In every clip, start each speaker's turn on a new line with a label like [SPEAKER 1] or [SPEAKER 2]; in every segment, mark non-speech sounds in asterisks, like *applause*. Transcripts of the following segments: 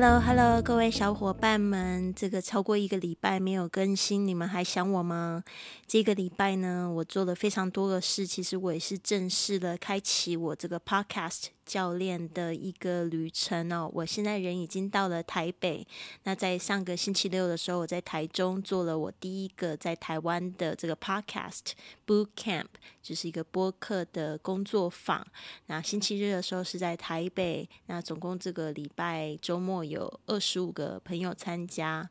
[SPEAKER 1] Hello，Hello，各位小伙伴们，这个超过一个礼拜没有更新，你们还想我吗？这个礼拜呢，我做了非常多的事，其实我也是正式的开启我这个 Podcast。教练的一个旅程哦，我现在人已经到了台北。那在上个星期六的时候，我在台中做了我第一个在台湾的这个 podcast boot camp，就是一个播客的工作坊。那星期日的时候是在台北，那总共这个礼拜周末有二十五个朋友参加。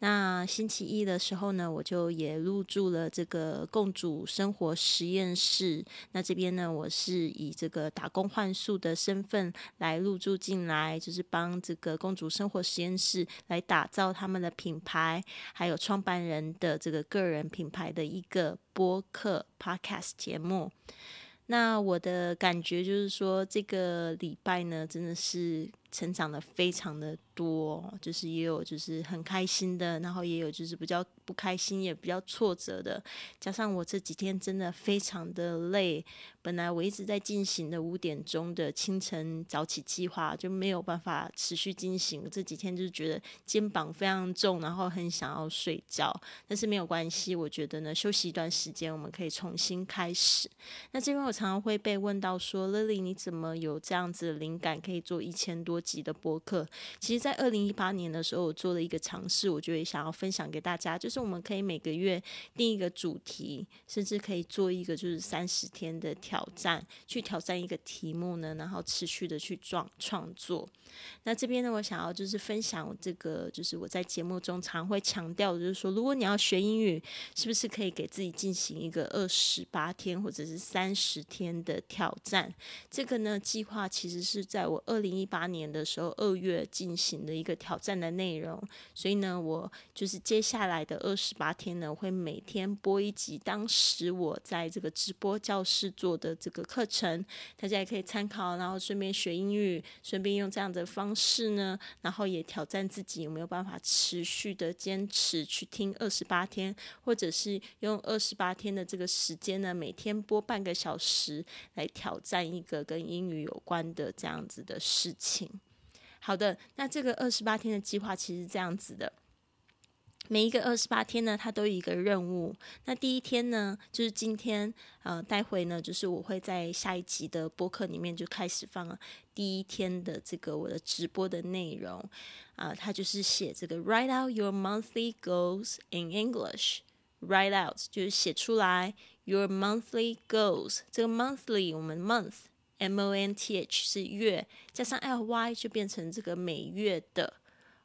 [SPEAKER 1] 那星期一的时候呢，我就也入住了这个共主生活实验室。那这边呢，我是以这个打工换宿的身份来入住进来，就是帮这个共主生活实验室来打造他们的品牌，还有创办人的这个个人品牌的一个播客 podcast 节目。那我的感觉就是说，这个礼拜呢，真的是成长的非常的。多就是也有就是很开心的，然后也有就是比较不开心也比较挫折的。加上我这几天真的非常的累，本来我一直在进行的五点钟的清晨早起计划就没有办法持续进行。这几天就是觉得肩膀非常重，然后很想要睡觉，但是没有关系，我觉得呢休息一段时间我们可以重新开始。那这边我常常会被问到说，Lily 你怎么有这样子的灵感可以做一千多级的播客？其实，在二零一八年的时候，我做了一个尝试，我就会想要分享给大家，就是我们可以每个月定一个主题，甚至可以做一个就是三十天的挑战，去挑战一个题目呢，然后持续的去创创作。那这边呢，我想要就是分享这个，就是我在节目中常会强调，就是说，如果你要学英语，是不是可以给自己进行一个二十八天或者是三十天的挑战？这个呢，计划其实是在我二零一八年的时候二月进行。的一个挑战的内容，所以呢，我就是接下来的二十八天呢，会每天播一集当时我在这个直播教室做的这个课程，大家也可以参考，然后顺便学英语，顺便用这样的方式呢，然后也挑战自己有没有办法持续的坚持去听二十八天，或者是用二十八天的这个时间呢，每天播半个小时来挑战一个跟英语有关的这样子的事情。好的，那这个二十八天的计划其实是这样子的。每一个二十八天呢，它都有一个任务。那第一天呢，就是今天，呃，待会呢，就是我会在下一集的播客里面就开始放第一天的这个我的直播的内容。啊，它就是写这个 “Write out your monthly goals in English”。Write out 就是写出来 your monthly goals。这个 monthly 我们 month。M O N T H 是月，加上 L Y 就变成这个每月的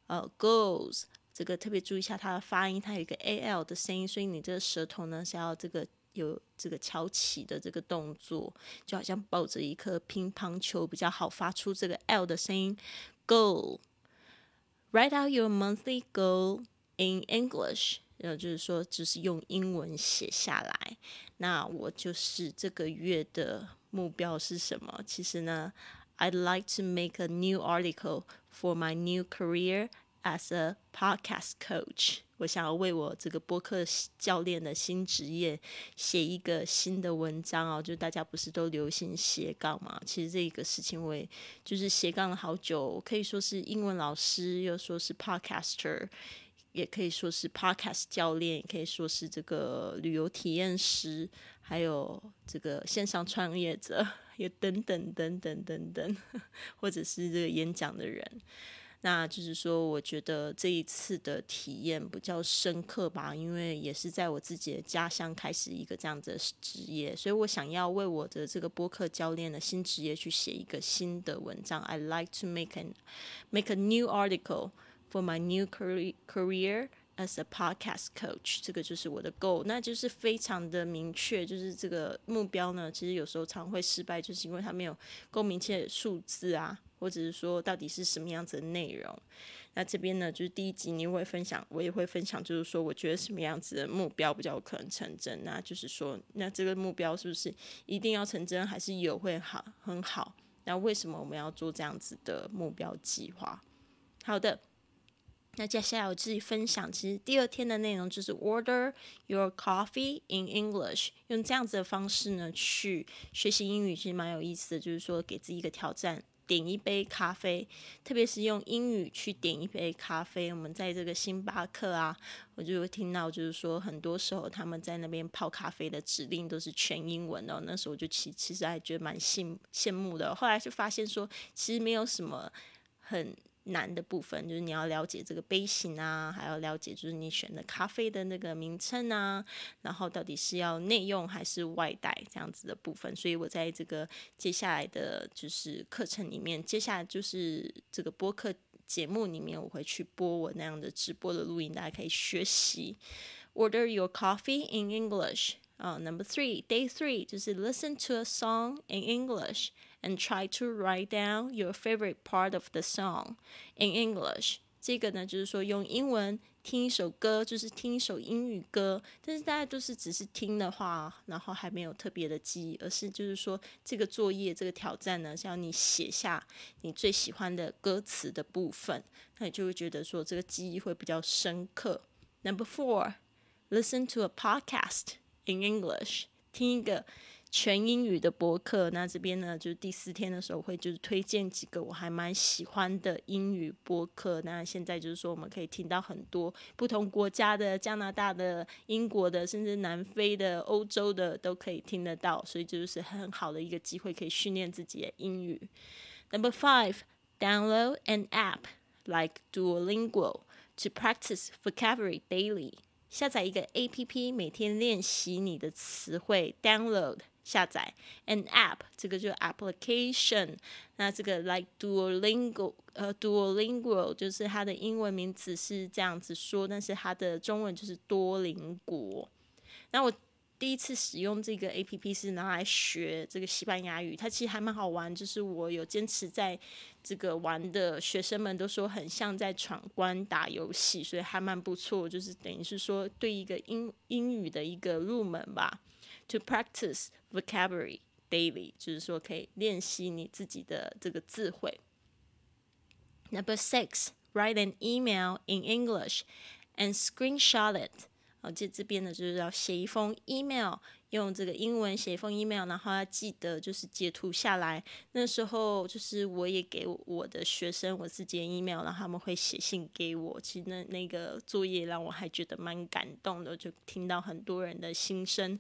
[SPEAKER 1] 呃 goals。这个特别注意一下它的发音，它有一个 A L 的声音，所以你这个舌头呢是要这个有这个翘起的这个动作，就好像抱着一颗乒乓球比较好发出这个 L 的声音。Goal。Write out your monthly goal in English。呃，就是说，就是用英文写下来。那我就是这个月的。目标是什么？其实呢，I'd like to make a new article for my new career as a podcast coach。我想要为我这个播客教练的新职业写一个新的文章哦。就大家不是都流行斜杠嘛？其实这个事情我也就是斜杠了好久，可以说是英文老师，又说是 podcaster，也可以说是 podcast 教练，也可以说是这个旅游体验师。还有这个线上创业者，有等等等等等等，或者是这个演讲的人，那就是说，我觉得这一次的体验比较深刻吧，因为也是在我自己的家乡开始一个这样子的职业，所以我想要为我的这个播客教练的新职业去写一个新的文章。I like to make an make a new article for my new career career as a podcast coach，这个就是我的 goal，那就是非常的明确，就是这个目标呢，其实有时候常会失败，就是因为它没有够明确的数字啊，或者是说到底是什么样子的内容。那这边呢，就是第一集你会分享，我也会分享，就是说我觉得什么样子的目标比较有可能成真。那就是说，那这个目标是不是一定要成真，还是有会好很好？那为什么我们要做这样子的目标计划？好的。那接下来我自己分享，其实第二天的内容就是 order your coffee in English，用这样子的方式呢去学习英语，其实蛮有意思的。就是说给自己一个挑战，点一杯咖啡，特别是用英语去点一杯咖啡。我们在这个星巴克啊，我就会听到，就是说很多时候他们在那边泡咖啡的指令都是全英文的。那时候我就其其实还觉得蛮羡羡慕的。后来就发现说，其实没有什么很。难的部分就是你要了解这个杯型啊，还要了解就是你选的咖啡的那个名称啊，然后到底是要内用还是外带这样子的部分。所以我在这个接下来的就是课程里面，接下来就是这个播客节目里面，我会去播我那样的直播的录音，大家可以学习。Order your coffee in English. 啊，Number three, day three 就是 listen to a song in English and try to write down your favorite part of the song in English。这个呢，就是说用英文听一首歌，就是听一首英语歌，但是大家都是只是听的话，然后还没有特别的记忆，而是就是说这个作业这个挑战呢，是要你写下你最喜欢的歌词的部分，那你就会觉得说这个记忆会比较深刻。Number four, listen to a podcast。In English，听一个全英语的播客。那这边呢，就是第四天的时候会就是推荐几个我还蛮喜欢的英语播客。那现在就是说我们可以听到很多不同国家的，加拿大的、英国的，甚至南非的、欧洲的都可以听得到。所以就是很好的一个机会，可以训练自己的英语。Number five, download an app like Duolingo to practice vocabulary daily. 下载一个 A P P，每天练习你的词汇。Download 下载 an app，这个就 application。那这个 like Duolingo，呃，Duolingo 就是它的英文名字是这样子说，但是它的中文就是多邻国。那我。第一次使用这个 A P P 是拿来学这个西班牙语，它其实还蛮好玩。就是我有坚持在这个玩的学生们都说很像在闯关打游戏，所以还蛮不错。就是等于是说对一个英英语的一个入门吧。To practice vocabulary daily，就是说可以练习你自己的这个智慧。Number six, write an email in English and screenshot it. 哦，这这边呢，就是要写一封 email，用这个英文写一封 email，然后要记得就是截图下来。那时候就是我也给我的学生我自己的 email，然后他们会写信给我。其实那那个作业让我还觉得蛮感动的，就听到很多人的心声。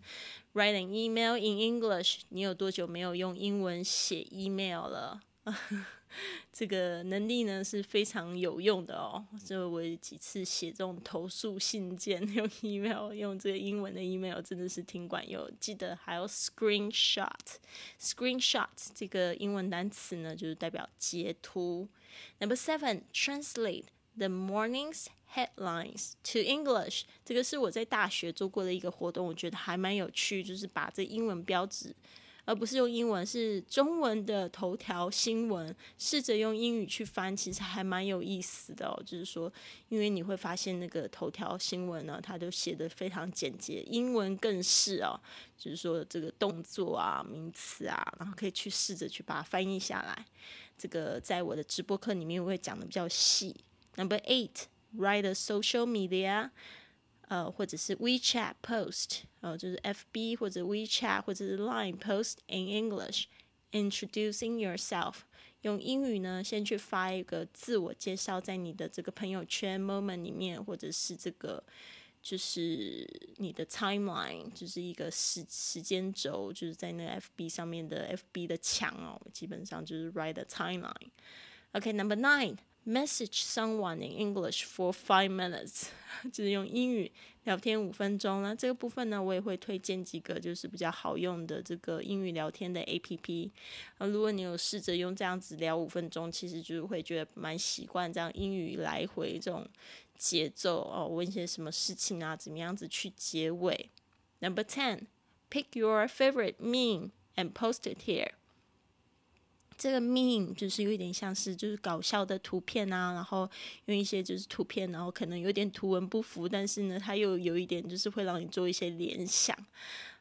[SPEAKER 1] Write an email in English，你有多久没有用英文写 email 了？*laughs* *laughs* 这个能力呢是非常有用的哦。就我几次写这种投诉信件，*laughs* 用 email，用这个英文的 email，真的是挺管用。记得还有 screenshot，screenshot 这个英文单词呢，就是代表截图。Number seven，translate the morning's headlines to English。这个是我在大学做过的一个活动，我觉得还蛮有趣，就是把这英文标志。而不是用英文，是中文的头条新闻，试着用英语去翻，其实还蛮有意思的哦。就是说，因为你会发现那个头条新闻呢，它都写的非常简洁，英文更是哦，就是说这个动作啊、名词啊，然后可以去试着去把它翻译下来。这个在我的直播课里面我会讲的比较细。Number eight, write a social media. 呃，或者是 WeChat post，呃，就是 FB 或者 WeChat 或者是 Line post in English，introducing yourself，用英语呢先去发一个自我介绍，在你的这个朋友圈 moment 里面，或者是这个就是你的 timeline，就是一个时时间轴，就是在那 FB 上面的 FB 的墙哦，基本上就是 write a timeline。OK，number nine. Message someone in English for five minutes，*laughs* 就是用英语聊天五分钟。那这个部分呢，我也会推荐几个就是比较好用的这个英语聊天的 A P P。啊，如果你有试着用这样子聊五分钟，其实就是会觉得蛮习惯这样英语来回这种节奏哦，问一些什么事情啊，怎么样子去结尾。Number ten, pick your favorite meme and post it here. 这个 meme 就是有一点像是就是搞笑的图片啊，然后用一些就是图片，然后可能有点图文不符，但是呢，它又有一点就是会让你做一些联想，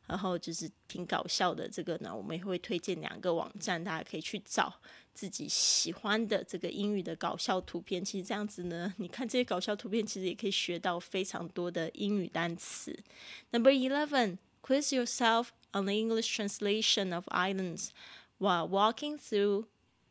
[SPEAKER 1] 然后就是挺搞笑的。这个呢，我们也会推荐两个网站，大家可以去找自己喜欢的这个英语的搞笑图片。其实这样子呢，你看这些搞笑图片，其实也可以学到非常多的英语单词。Number eleven, quiz yourself on the English translation of items. While walking through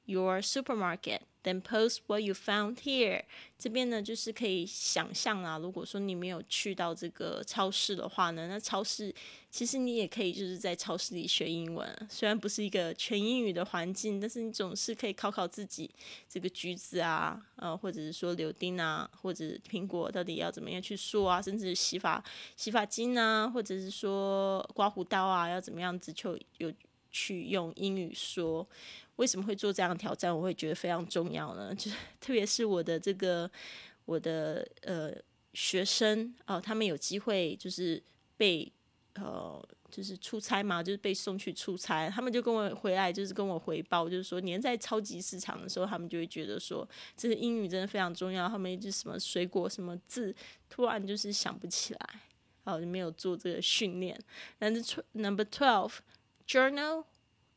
[SPEAKER 1] your supermarket. Then post what you found here。这边呢，就是可以想象啊，如果说你没有去到这个超市的话呢，那超市其实你也可以就是在超市里学英文。虽然不是一个全英语的环境，但是你总是可以考考自己，这个橘子啊，呃，或者是说柳丁啊，或者苹果到底要怎么样去说啊，甚至洗发洗发精啊，或者是说刮胡刀啊，要怎么样子就有。去用英语说，为什么会做这样的挑战？我会觉得非常重要呢。就是 *laughs* 特别是我的这个我的呃学生哦，他们有机会就是被呃就是出差嘛，就是被送去出差，他们就跟我回来，就是跟我回报，就是说连在超级市场的时候，他们就会觉得说，这个英语真的非常重要。他们一直什么水果什么字，突然就是想不起来，哦，就没有做这个训练。但是 number twelve。Journal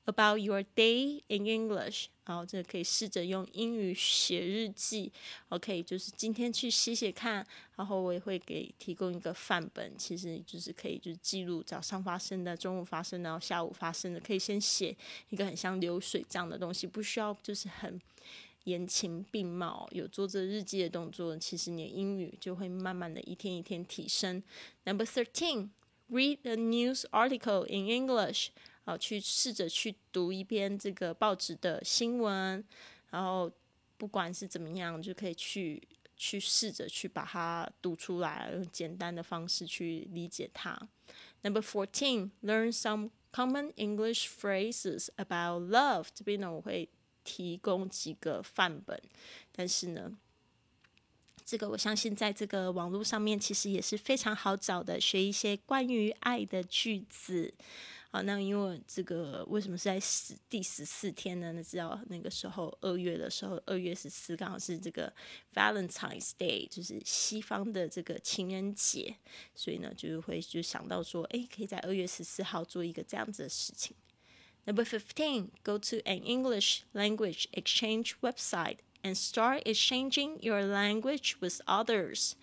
[SPEAKER 1] about your day in English，然后这个可以试着用英语写日记。OK，就是今天去写写看，然后我也会给提供一个范本，其实就是可以就是记录早上发生的、中午发生的、然后下午发生的，可以先写一个很像流水账的东西，不需要就是很言情并茂。有做这日记的动作，其实你的英语就会慢慢的一天一天提升。Number thirteen, read a news article in English. 好，去试着去读一篇这个报纸的新闻，然后不管是怎么样，就可以去去试着去把它读出来，用简单的方式去理解它。Number fourteen, learn some common English phrases about love。这边呢，我会提供几个范本，但是呢，这个我相信在这个网络上面其实也是非常好找的，学一些关于爱的句子。好，那因为这个为什么是在十第十四天呢？那知道那个时候二月的时候，二月十四刚好是这个 Valentine's Day，就是西方的这个情人节，所以呢，就是会就想到说，哎，可以在二月十四号做一个这样子的事情。Number fifteen, go to an English language exchange website and start exchanging your language with others.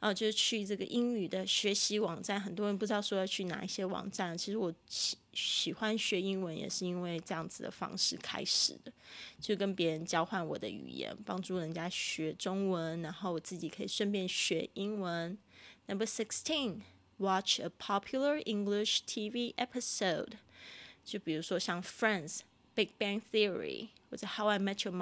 [SPEAKER 1] 啊，就是去这个英语的学习网站，很多人不知道说要去哪一些网站。其实我喜喜欢学英文，也是因为这样子的方式开始的，就跟别人交换我的语言，帮助人家学中文，然后我自己可以顺便学英文。Number sixteen, watch a popular English TV episode，就比如说像 Friends、Big Bang Theory 或者 How I Met Your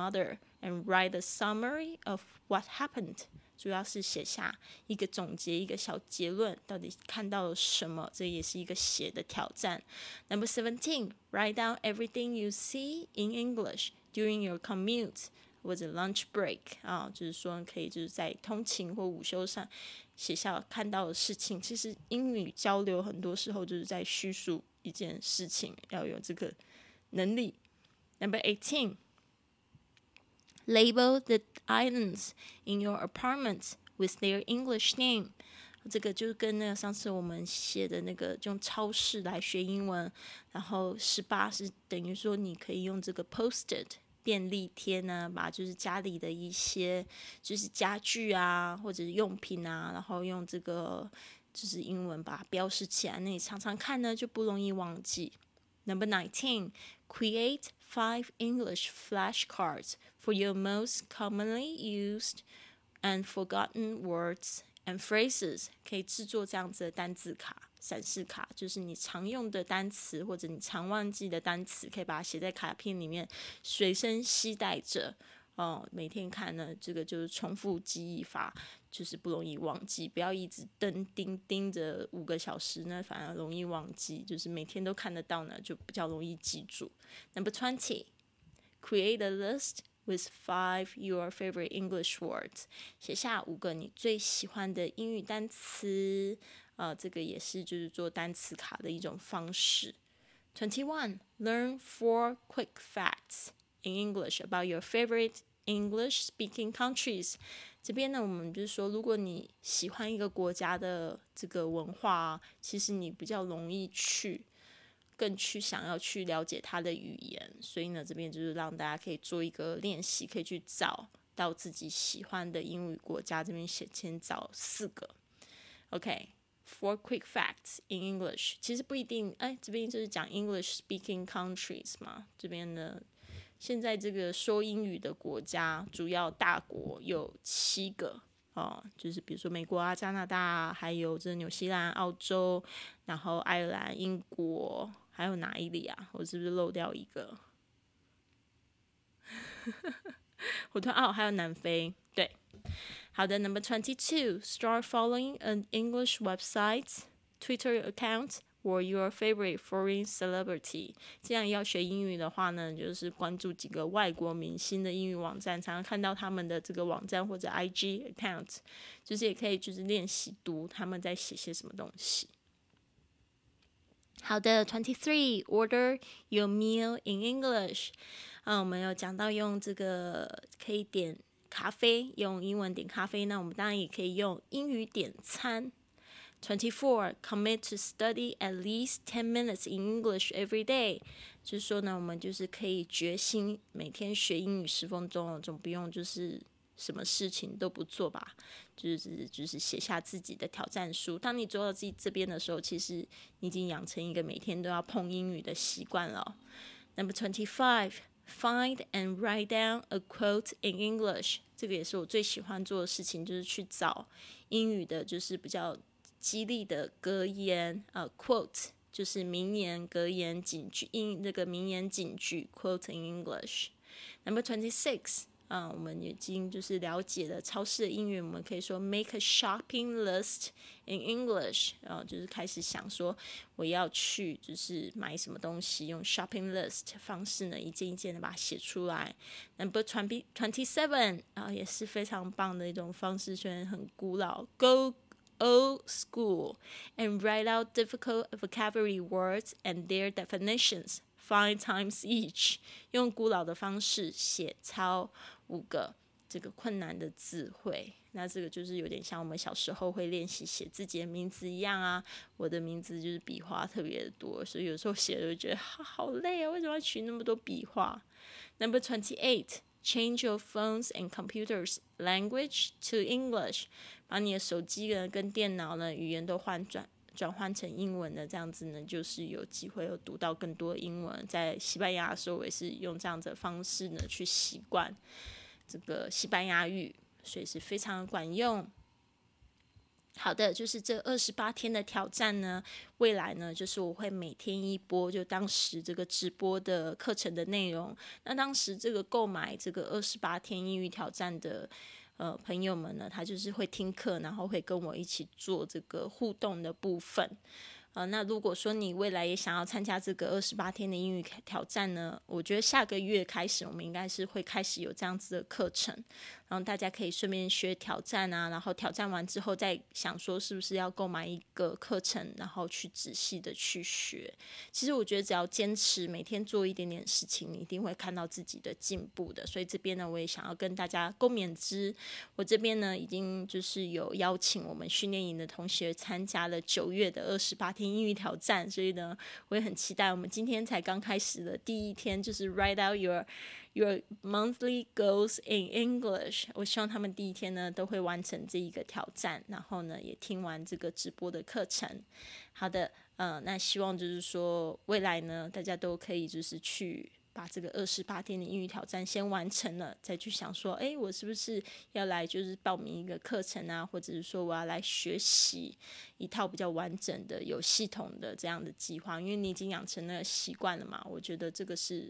[SPEAKER 1] And write a summary of what happened。主要是写下一个总结，一个小结论，到底看到了什么？这也是一个写的挑战。Number seventeen, write down everything you see in English during your commute 或者 lunch break 啊，就是说可以就是在通勤或午休上写下看到的事情。其实英语交流很多时候就是在叙述一件事情，要有这个能力。Number eighteen. Label the items in your apartment with their English name。这个就跟那个上次我们写的那个用超市来学英文，然后十八是等于说你可以用这个 posted 便利贴呢，把就是家里的一些就是家具啊或者是用品啊，然后用这个就是英文把它标识起来，那你常常看呢就不容易忘记。Number nineteen, create five English flashcards for your most commonly used and forgotten words and phrases。可以制作这样子的单字卡、闪示卡，就是你常用的单词或者你常忘记的单词，可以把它写在卡片里面，随身携带着。 哦，每天看呢，这个就是重复记忆法，就是不容易忘记。不要一直盯盯盯着五个小时呢，反而容易忘记。就是每天都看得到呢，就比较容易记住。Number twenty, create a list with five your favorite English words，写下五个你最喜欢的英语单词。啊，这个也是就是做单词卡的一种方式。Twenty one, learn four quick facts in English about your favorite English-speaking countries。这边呢，我们就是说，如果你喜欢一个国家的这个文化，其实你比较容易去更去想要去了解它的语言。所以呢，这边就是让大家可以做一个练习，可以去找到自己喜欢的英语国家。这边先先找四个，OK。Four quick facts in English，其实不一定，哎，这边就是讲 English speaking countries 嘛。这边呢，现在这个说英语的国家，主要大国有七个哦，就是比如说美国啊、加拿大，还有这纽西兰、澳洲，然后爱尔兰、英国，还有哪一里啊？我是不是漏掉一个？*laughs* 我突然哦，还有南非，对。好的，Number twenty-two, start following an English website, Twitter account or your favorite foreign celebrity。这样要学英语的话呢，就是关注几个外国明星的英语网站，常常看到他们的这个网站或者 IG account，就是也可以就是练习读他们在写些什么东西。好的，twenty-three, order your meal in English。嗯，我们有讲到用这个可以点。咖啡用英文点咖啡，那我们当然也可以用英语点餐。Twenty four, commit to study at least ten minutes in English every day。就是说呢，我们就是可以决心每天学英语十分钟，总不用就是什么事情都不做吧？就是就是写下自己的挑战书。当你做到自己这边的时候，其实你已经养成一个每天都要碰英语的习惯了。Number twenty five. Find and write down a quote in English，这个也是我最喜欢做的事情，就是去找英语的，就是比较激励的格言呃，quote 就是名言、格言、警句，英那个名言警句，quote in English。Number twenty six。啊，我们已经就是了解了超市的英语，我们可以说 make a shopping list in English，然后就是开始想说我要去就是买什么东西，用 shopping list 方式呢，一件一件的把它写出来。Number twenty twenty seven 啊，也是非常棒的一种方式，虽然很古老，go old school and write out difficult vocabulary words and their definitions five times each，用古老的方式写抄。五个这个困难的词汇，那这个就是有点像我们小时候会练习写自己的名字一样啊。我的名字就是笔画特别多，所以有时候写就觉得好累啊，为什么要取那么多笔画？Number twenty eight, change your phones and computers language to English，把你的手机呢跟电脑呢语言都换转转换成英文的，这样子呢就是有机会有读到更多英文。在西班牙的时候，我也是用这样的方式呢去习惯。这个西班牙语，所以是非常管用。好的，就是这二十八天的挑战呢，未来呢，就是我会每天一播，就当时这个直播的课程的内容。那当时这个购买这个二十八天英语挑战的呃朋友们呢，他就是会听课，然后会跟我一起做这个互动的部分。呃，那如果说你未来也想要参加这个二十八天的英语挑战呢，我觉得下个月开始，我们应该是会开始有这样子的课程。然后大家可以顺便学挑战啊，然后挑战完之后再想说是不是要购买一个课程，然后去仔细的去学。其实我觉得只要坚持每天做一点点事情，你一定会看到自己的进步的。所以这边呢，我也想要跟大家共勉之。我这边呢，已经就是有邀请我们训练营的同学参加了九月的二十八天英语挑战，所以呢，我也很期待。我们今天才刚开始的第一天，就是 write out your。Your monthly goals in English。我希望他们第一天呢都会完成这一个挑战，然后呢也听完这个直播的课程。好的，呃，那希望就是说未来呢大家都可以就是去把这个二十八天的英语挑战先完成了，再去想说，哎，我是不是要来就是报名一个课程啊，或者是说我要来学习一套比较完整的、有系统的这样的计划？因为你已经养成了习惯了嘛，我觉得这个是